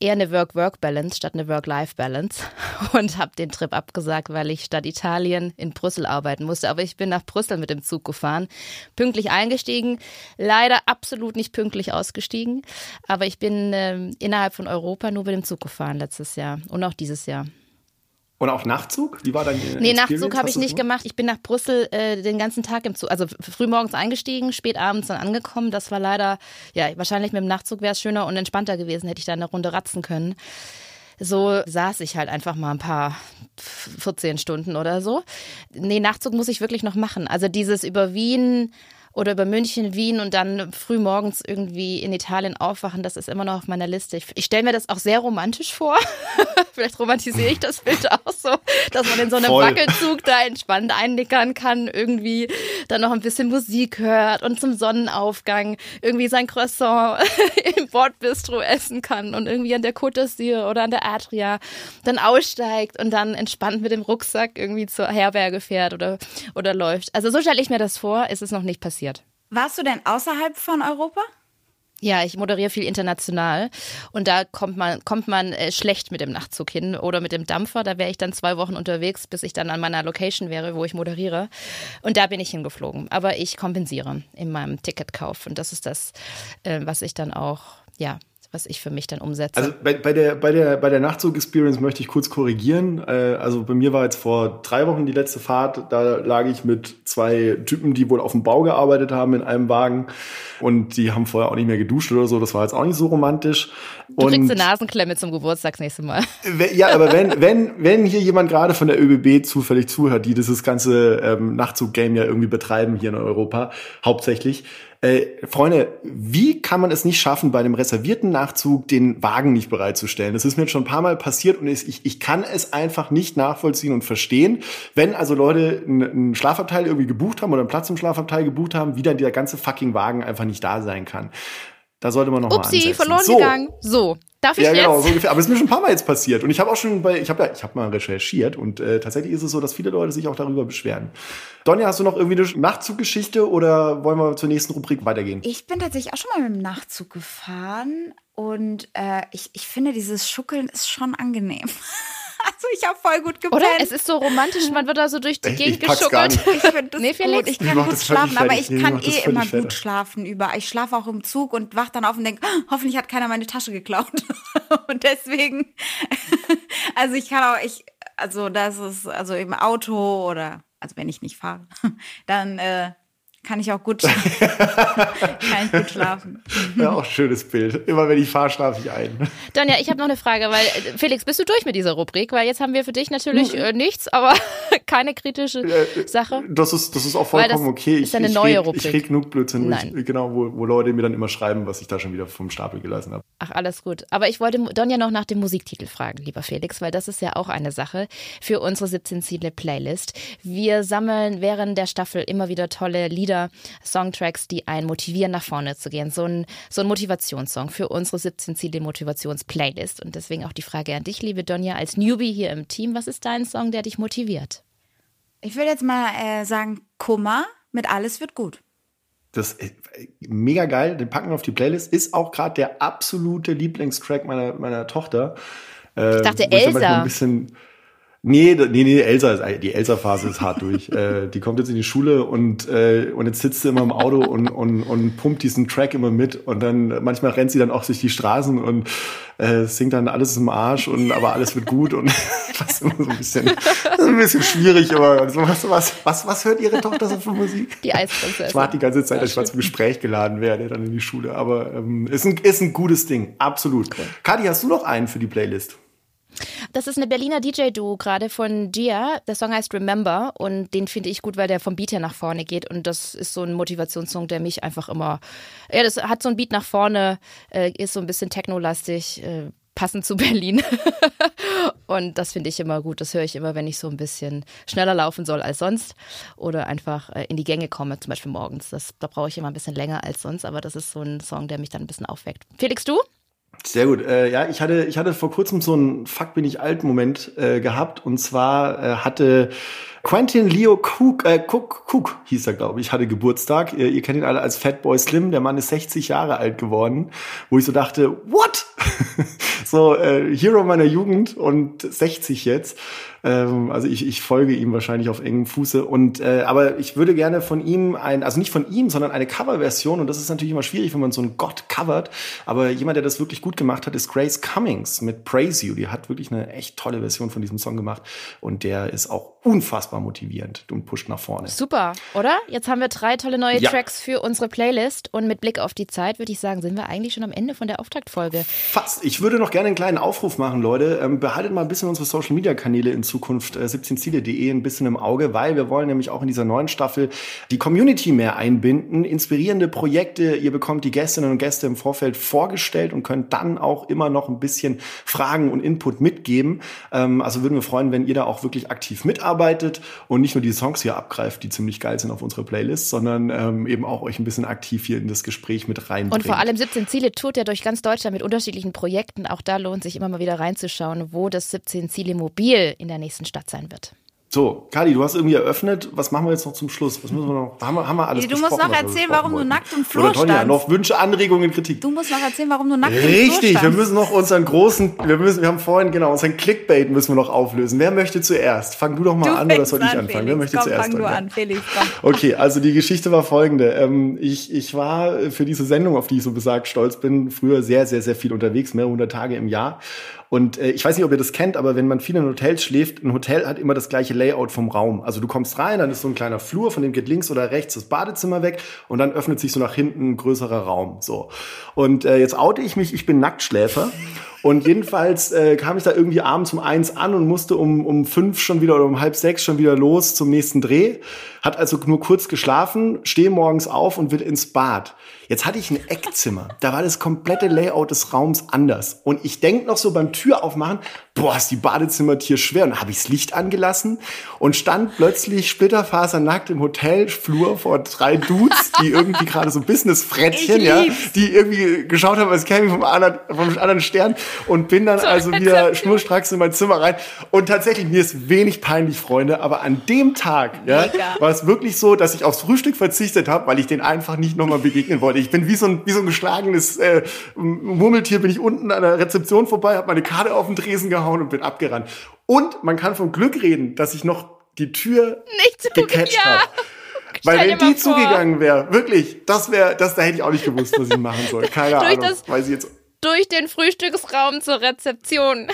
eher eine Work-Work-Balance statt eine Work-Life-Balance und habe den Trip abgesagt, weil ich statt Italien in Brüssel arbeiten musste. Aber ich bin nach Brüssel mit dem Zug gefahren, pünktlich eingestiegen, leider absolut nicht pünktlich ausgestiegen. Aber ich bin ähm, innerhalb von Europa nur mit dem Zug gefahren letztes Jahr und auch dieses Jahr. Und auch Nachtzug? Wie war dein Nee, Experience? Nachtzug habe ich nicht gemacht. Ich bin nach Brüssel äh, den ganzen Tag im Zug, also früh morgens eingestiegen, spät abends dann angekommen. Das war leider, ja, wahrscheinlich mit dem Nachtzug wäre es schöner und entspannter gewesen, hätte ich da eine Runde ratzen können. So saß ich halt einfach mal ein paar 14 Stunden oder so. Nee, Nachtzug muss ich wirklich noch machen. Also dieses über Wien oder über München, Wien und dann früh morgens irgendwie in Italien aufwachen, das ist immer noch auf meiner Liste. Ich, ich stelle mir das auch sehr romantisch vor. Vielleicht romantisiere ich das Bild auch so, dass man in so einem Voll. Wackelzug da entspannt einnickern kann, irgendwie dann noch ein bisschen Musik hört und zum Sonnenaufgang irgendwie sein Croissant im Bordbistro essen kann und irgendwie an der Côte d'Azur oder an der Adria dann aussteigt und dann entspannt mit dem Rucksack irgendwie zur Herberge fährt oder, oder läuft. Also so stelle ich mir das vor, ist es noch nicht passiert. Warst du denn außerhalb von Europa? Ja, ich moderiere viel international und da kommt man, kommt man äh, schlecht mit dem Nachtzug hin oder mit dem Dampfer. Da wäre ich dann zwei Wochen unterwegs, bis ich dann an meiner Location wäre, wo ich moderiere. Und da bin ich hingeflogen. Aber ich kompensiere in meinem Ticketkauf und das ist das, äh, was ich dann auch, ja, was ich für mich dann umsetze. Also bei, bei der, bei der, bei der Nachtzug-Experience möchte ich kurz korrigieren. Äh, also bei mir war jetzt vor drei Wochen die letzte Fahrt. Da lag ich mit zwei Typen, die wohl auf dem Bau gearbeitet haben, in einem Wagen. Und die haben vorher auch nicht mehr geduscht oder so. Das war jetzt auch nicht so romantisch. du kriegst Und eine Nasenklemme zum Geburtstag nächste Mal. ja, aber wenn, wenn, wenn hier jemand gerade von der ÖBB zufällig zuhört, die dieses ganze ähm, Nachtzug-Game ja irgendwie betreiben hier in Europa, hauptsächlich, Äh, Freunde, wie kann man es nicht schaffen, bei einem reservierten Nachzug den Wagen nicht bereitzustellen? Das ist mir jetzt schon ein paar Mal passiert und ich, ich kann es einfach nicht nachvollziehen und verstehen, wenn also Leute einen Schlafabteil irgendwie gebucht haben oder einen Platz im Schlafabteil gebucht haben, wie dann der ganze fucking Wagen einfach nicht da sein kann. Da sollte man noch Upsi, mal ansetzen. verloren so. gegangen. So, darf ich Ja, genau, jetzt? so ungefähr. Aber es ist mir schon ein paar Mal jetzt passiert. Und ich habe auch schon bei, ich habe ja, ich habe mal recherchiert und äh, tatsächlich ist es so, dass viele Leute sich auch darüber beschweren. Donja, hast du noch irgendwie eine Nachtzuggeschichte oder wollen wir zur nächsten Rubrik weitergehen? Ich bin tatsächlich auch schon mal mit dem Nachtzug gefahren und äh, ich, ich finde, dieses Schuckeln ist schon angenehm. also ich habe voll gut gepennt. Oder? Es ist so romantisch, man wird da so durch die Ich- Gegend ich geschuckelt. Ich finde das Nee, Felix? gut. Ich Ich kann mach gut schlafen, aber ich Nee, ich kann eh immer fertig. gut schlafen über. Ich schlafe auch im Zug und wach dann auf und denke, oh, hoffentlich hat keiner meine Tasche geklaut. und deswegen, also ich kann auch, ich, also das ist, also im Auto oder, also wenn ich nicht fahre, dann äh, kann ich auch gut, kann ich gut schlafen. Ja, auch ein schönes Bild. Immer wenn ich fahre, schlafe ich ein. Donja, ich habe noch eine Frage, weil äh, Felix, bist du durch mit dieser Rubrik? Weil jetzt haben wir für dich natürlich äh, nichts, aber keine kritische Sache. Das ist, das ist auch vollkommen okay. ist Ich, eine ich neue Rubrik. Ich rede genug Blödsinn, Nein. ich, genau, wo, wo Leute mir dann immer schreiben, was ich da schon wieder vom Stapel gelassen habe. Ach, alles gut. Aber ich wollte Donja noch nach dem Musiktitel fragen, lieber Felix, weil das ist ja auch eine Sache für unsere 17 Ziele Playlist. Wir sammeln während der Staffel immer wieder tolle Lieder, Songtracks, die einen motivieren, nach vorne zu gehen. So ein, so ein Motivationssong für unsere 17 Ziele Motivations-Playlist. Und deswegen auch die Frage an dich, liebe Donja, als Newbie hier im Team. Was ist dein Song, der dich motiviert? Ich würde jetzt mal äh, sagen, Kummer mit Alles wird gut. Das ist mega geil. Den packen wir auf die Playlist. Ist auch gerade der absolute Lieblingstrack meiner, meiner Tochter. Äh, Ich dachte dann Elsa. Nee, nee, nee, Elsa ist, die Elsa-Phase ist hart durch. äh, die kommt jetzt in die Schule und, äh, und jetzt sitzt sie immer im Auto und, und, und pumpt diesen Track immer mit und dann manchmal rennt sie dann auch durch die Straßen und äh, singt dann alles im Arsch und aber alles wird gut und das ist immer so ein bisschen, ist ein bisschen schwierig, aber so, was, was, was, was hört ihre Tochter so für Musik? Die Eisprinzessin. Ich warte die ganze Zeit, dass ich mal zum Gespräch geladen werde, dann in die Schule. Aber ähm, ist, ein, ist ein gutes Ding, absolut. Kadi, hast du noch einen für die Playlist? Das ist eine Berliner DJ-Duo gerade von Gia. Der Song heißt Remember und den finde ich gut, weil der vom Beat her nach vorne geht und das ist so ein Motivationssong, der mich einfach immer, ja, das hat so ein Beat nach vorne, äh, ist so ein bisschen technolastig, äh, passend zu Berlin. und das finde ich immer gut. Das höre ich immer, wenn ich so ein bisschen schneller laufen soll als sonst oder einfach äh, in die Gänge komme, zum Beispiel morgens. Das, da brauche ich immer ein bisschen länger als sonst, aber das ist so ein Song, der mich dann ein bisschen aufweckt. Felix, du? Sehr gut. Äh, ja, ich hatte, ich hatte vor kurzem so einen Fuck bin ich alt Moment äh, gehabt. Und zwar äh, hatte Quentin Leo Cook, äh, Cook, Cook hieß er, glaube ich, hatte Geburtstag. Ihr, ihr kennt ihn alle als Fatboy Slim. Der Mann ist 60 Jahre alt geworden. Wo ich so dachte, what? so, äh, Hero meiner Jugend und 60 jetzt. Ähm, also ich, ich folge ihm wahrscheinlich auf engem Fuße. Und äh, aber ich würde gerne von ihm ein, also nicht von ihm, sondern eine Coverversion. Und das ist natürlich immer schwierig, wenn man so einen Gott covert. Aber jemand, der das wirklich gut gemacht hat, ist Grace Cummings mit Praise You. Die hat wirklich eine echt tolle Version von diesem Song gemacht. Und der ist auch unfassbar motivierend und pusht nach vorne. Super, oder? Jetzt haben wir drei tolle neue Ja. Tracks für unsere Playlist und mit Blick auf die Zeit würde ich sagen, sind wir eigentlich schon am Ende von der Auftaktfolge. Fast. Ich würde noch gerne einen kleinen Aufruf machen, Leute. Ähm, behaltet mal ein bisschen unsere Social Media Kanäle in Zukunft, äh, 17ziele.de, ein bisschen im Auge, weil wir wollen nämlich auch in dieser neuen Staffel die Community mehr einbinden, inspirierende Projekte. Ihr bekommt die Gästinnen und Gäste im Vorfeld vorgestellt und könnt dann auch immer noch ein bisschen Fragen und Input mitgeben. Ähm, also würden wir freuen, wenn ihr da auch wirklich aktiv mitarbeitet und nicht nur die Songs hier abgreift, die ziemlich geil sind auf unserer Playlist, sondern ähm, eben auch euch ein bisschen aktiv hier in das Gespräch mit reinbringt. Und vor allem 17 Ziele tourt ja durch ganz Deutschland mit unterschiedlichen Projekten. Auch da lohnt sich immer mal wieder reinzuschauen, wo das 17 Ziele Mobil in der nächsten Stadt sein wird. So, Kali, du hast irgendwie eröffnet. Was machen wir jetzt noch zum Schluss? Was müssen wir noch? Haben wir, haben wir alles Du musst noch erzählen, warum du wollten? nackt im Flur Oder Tonja, standst. noch Wünsche, Anregungen, Kritik. Du musst noch erzählen, warum du nackt im Flur Richtig, wir müssen noch unseren großen, wir müssen, wir haben vorhin, genau, unseren Clickbait müssen wir noch auflösen. Wer möchte zuerst? Fang du doch mal Du an, oder soll ich an, anfangen? Felix. Wer möchte komm, zuerst? fang du an, Felix, komm. Okay, also die Geschichte war folgende. Ähm, ich, ich war für diese Sendung, auf die ich so besagt stolz bin, früher sehr, sehr, sehr viel unterwegs, mehrere hundert Tage im Jahr. Und äh, ich weiß nicht, ob ihr das kennt, aber wenn man viel in Hotels schläft, ein Hotel hat immer das gleiche Layout vom Raum. Also du kommst rein, dann ist so ein kleiner Flur, von dem geht links oder rechts das Badezimmer weg und dann öffnet sich so nach hinten ein größerer Raum. So. Und äh, jetzt oute ich mich, ich bin Nacktschläfer. Und jedenfalls äh, kam ich da irgendwie abends um eins an und musste um, um fünf schon wieder oder um halb sechs schon wieder los zum nächsten Dreh. Hat also nur kurz geschlafen, stehe morgens auf und will ins Bad. Jetzt hatte ich ein Eckzimmer. Da war das komplette Layout des Raums anders. Und ich denk noch so beim Tür aufmachen, boah, ist die Badezimmertier schwer. Und dann habe ich das Licht angelassen und stand plötzlich splitterfasernackt im Hotelflur vor drei Dudes, die irgendwie gerade so Business-Frettchen, ja, die irgendwie geschaut haben, als käme ich vom anderen, vom anderen Stern und bin dann so also wieder schnurstracks in mein Zimmer rein. Und tatsächlich, mir ist wenig peinlich, Freunde, aber an dem Tag, ja, war es wirklich so, dass ich aufs Frühstück verzichtet habe, weil ich den einfach nicht nochmal begegnen wollte. Ich bin wie so ein, wie so ein geschlagenes äh, Murmeltier, bin ich unten an der Rezeption vorbei, habe meine Karte auf den Tresen gehauen und bin abgerannt. Und man kann vom Glück reden, dass ich noch die Tür nicht gecatcht ja. habe. Weil wenn die vor. zugegangen wäre, wirklich, das wäre, das da hätte ich auch nicht gewusst, was ich machen soll. Keine Ahnung. Weiß ich jetzt. Durch den Frühstücksraum zur Rezeption.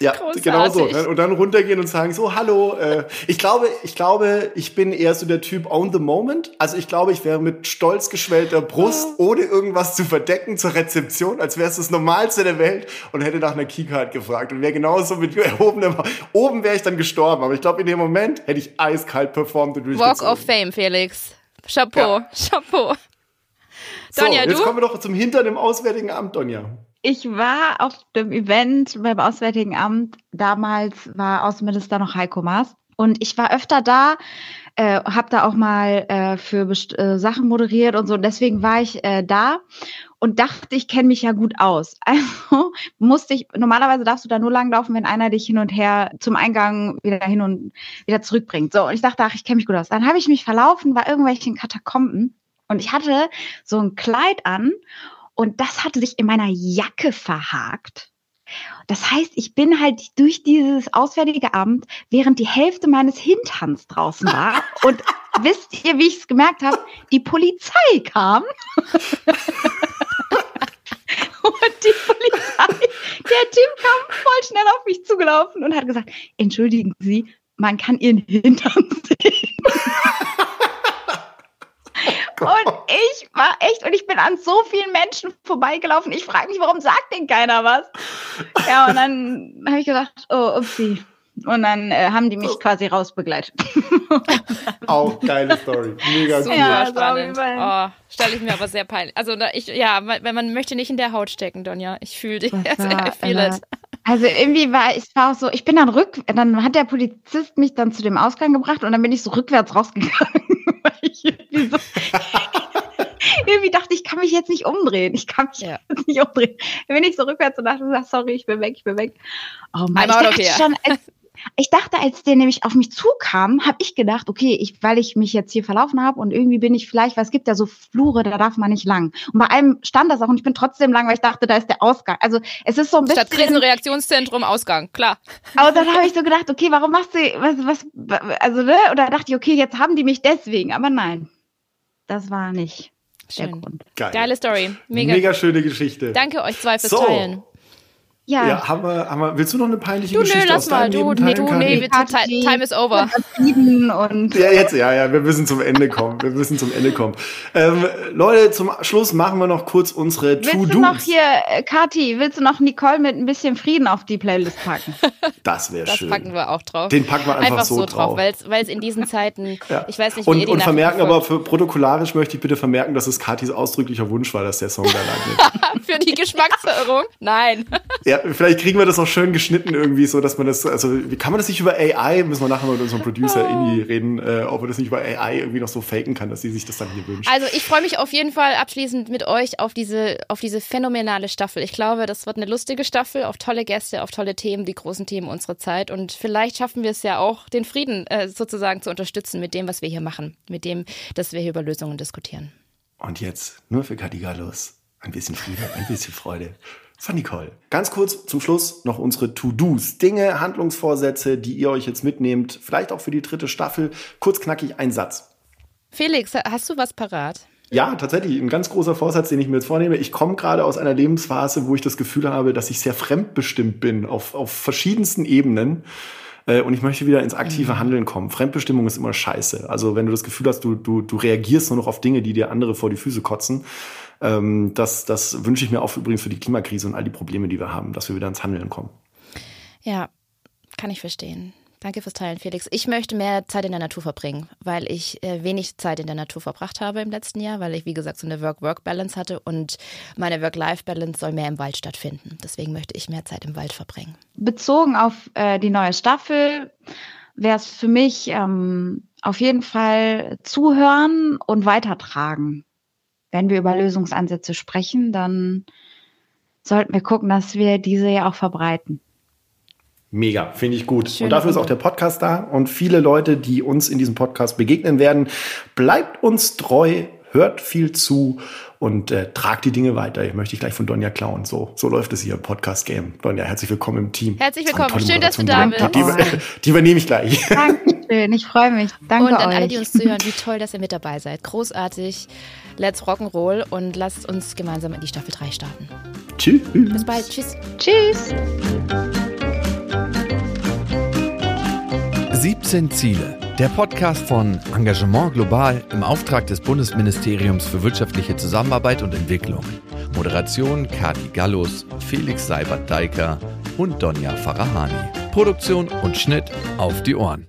Ja, Großartig. genau so. Ne? Und dann runtergehen und sagen so, hallo. Äh, ich glaube, ich glaube, ich bin eher so der Typ on the moment. Also ich glaube, ich wäre mit stolz geschwellter Brust, oh. ohne irgendwas zu verdecken, zur Rezeption, als wäre es das Normalste der Welt und hätte nach einer Keycard gefragt und wäre genauso mit erhobenem, oben wäre ich dann gestorben. Aber ich glaube, in dem Moment hätte ich eiskalt performt und Walk of Fame, Felix. Chapeau, ja. Chapeau. Donja, so, jetzt du? kommen wir doch zum Hintern im Auswärtigen Amt, Donja ich war auf dem Event beim Auswärtigen Amt. Damals war Außenminister noch Heiko Maas. Und ich war öfter da, äh, habe da auch mal äh, für äh, Sachen moderiert und so. Deswegen war ich äh, da und dachte, ich kenne mich ja gut aus. Also musste ich, normalerweise darfst du da nur langlaufen, wenn einer dich hin und her zum Eingang wieder hin und wieder zurückbringt. So, und ich dachte, ach, ich kenne mich gut aus. Dann habe ich mich verlaufen bei irgendwelchen Katakomben und ich hatte so ein Kleid an und das hatte sich in meiner Jacke verhakt. Das heißt, ich bin halt durch dieses Auswärtige Amt, während die Hälfte meines Hinterns draußen war. Und wisst ihr, wie ich es gemerkt habe? Die Polizei kam. Und die Polizei, der Typ kam voll schnell auf mich zugelaufen und hat gesagt, entschuldigen Sie, man kann Ihren Hintern sehen. Und ich war echt, und ich bin an so vielen Menschen vorbeigelaufen. Ich frage mich, warum sagt denn keiner was? Ja, und dann habe ich gedacht, oh, upsie. Und dann äh, haben die mich oh. quasi rausbegleitet. Auch geile Story. Mega cool. Ja, spannend. Oh, stelle ich mir aber sehr peinlich. Also ich, ja, wenn man möchte nicht in der Haut stecken, Donja. Ich fühle dich. Also, I feel it. Also irgendwie war ich war auch so, ich bin dann rück, dann hat der Polizist mich dann zu dem Ausgang gebracht und dann bin ich so rückwärts rausgegangen. Irgendwie, so, irgendwie dachte ich, kann mich jetzt nicht umdrehen. Ich kann mich ja. jetzt nicht umdrehen. Dann bin ich so rückwärts und dachte, sorry, ich bin weg, ich bin weg. Oh Mann, ich dachte, schon, als, ich dachte, als der nämlich auf mich zukam, habe ich gedacht, okay, ich, weil ich mich jetzt hier verlaufen habe und irgendwie bin ich vielleicht, weil es gibt ja so Flure, da darf man nicht lang. Und bei einem stand das auch und ich bin trotzdem lang, weil ich dachte, da ist der Ausgang. Also es ist so ein bisschen. Statt Krisenreaktionszentrum Ausgang, klar. Aber dann habe ich so gedacht, okay, warum machst du, was, was, also, ne? Oder dachte ich, okay, jetzt haben die mich deswegen, aber nein. Das war nicht Schön. der Grund. Geil. Geile Story. Mega, Mega schöne Geschichte. Danke euch zwei fürs so. Teilen. Ja. ja, haben wir, haben wir, willst du noch eine peinliche du, Geschichte nö, lass mal, du, nee, du, nee, wir, time is over. Und ja, jetzt, ja, ja, wir müssen zum Ende kommen. Wir müssen zum Ende kommen. Ähm, Leute, zum Schluss machen wir noch kurz unsere To-Dos. Willst du noch hier, äh, Kati, willst du noch Nicole mit ein bisschen Frieden auf die Playlist packen? Das wäre schön. Das packen wir auch drauf. Den packen wir einfach, einfach so, drauf. Weil es in diesen Zeiten, ja. ich weiß nicht, wie Und, und vermerken aber, für protokollarisch möchte ich bitte vermerken, dass es Katis ausdrücklicher Wunsch war, dass der Song da landet. für die Geschmacksverirrung? Nein. Ja, vielleicht kriegen wir das auch schön geschnitten irgendwie, so dass man das, also wie kann man das nicht über AI, müssen wir nachher mit unserem Producer oh. Inni reden, äh, ob man das nicht über AI irgendwie noch so faken kann, dass sie sich das dann hier wünscht. Also ich freue mich auf jeden Fall abschließend mit euch auf diese, auf diese phänomenale Staffel. Ich glaube, das wird eine lustige Staffel, auf tolle Gäste, auf tolle Themen, die großen Themen unserer Zeit. Und vielleicht schaffen wir es ja auch, den Frieden äh, sozusagen zu unterstützen mit dem, was wir hier machen, mit dem, dass wir hier über Lösungen diskutieren. Und jetzt nur für Katigalos. Ein bisschen Friede, ein bisschen Freude von Nicole. Ganz kurz zum Schluss noch unsere To-Dos. Dinge, Handlungsvorsätze, die ihr euch jetzt mitnehmt. Vielleicht auch für die dritte Staffel. Kurz knackig ein Satz. Felix, hast du was parat? Ja, tatsächlich. Ein ganz großer Vorsatz, den ich mir jetzt vornehme. Ich komme gerade aus einer Lebensphase, wo ich das Gefühl habe, dass ich sehr fremdbestimmt bin auf, auf verschiedensten Ebenen. äh, und ich möchte wieder ins aktive Handeln kommen. Fremdbestimmung ist immer scheiße. Also wenn du das Gefühl hast, du, du, du reagierst nur noch auf Dinge, die dir andere vor die Füße kotzen, ähm, das, das wünsche ich mir auch übrigens für die Klimakrise und all die Probleme, die wir haben, dass wir wieder ins Handeln kommen. Ja, kann ich verstehen. Danke fürs Teilen, Felix. Ich möchte mehr Zeit in der Natur verbringen, weil ich äh, wenig Zeit in der Natur verbracht habe im letzten Jahr, weil ich, wie gesagt, so eine Work-Work-Balance hatte und meine Work-Life-Balance soll mehr im Wald stattfinden. Deswegen möchte ich mehr Zeit im Wald verbringen. Bezogen auf äh, die neue Staffel wäre es für mich ähm, auf jeden Fall zuhören und weitertragen. Wenn wir über Lösungsansätze sprechen, dann sollten wir gucken, dass wir diese ja auch verbreiten. Mega, finde ich gut. Schöne und dafür ist auch der Podcast da und viele Leute, die uns in diesem Podcast begegnen werden. Bleibt uns treu, hört viel zu und äh, tragt die Dinge weiter. Ich möchte dich gleich von Donja klauen. So, so läuft es hier im Podcast-Game. Donja, herzlich willkommen im Team. Herzlich willkommen. Schön, dass du da bist. Die, die, die übernehme ich gleich. Dankeschön, ich freue mich. Danke Und an euch. alle, die uns zuhören, wie toll, dass ihr mit dabei seid. Großartig. Let's Rock'n'Roll und lasst uns gemeinsam in die Staffel 3 starten. Tschüss. Bis bald. Tschüss. Tschüss. 17 Ziele. Der Podcast von Engagement Global im Auftrag des Bundesministeriums für wirtschaftliche Zusammenarbeit und Entwicklung. Moderation Kati Gallus, Felix Seibert-Deiker und Donja Farahani. Produktion und Schnitt auf die Ohren.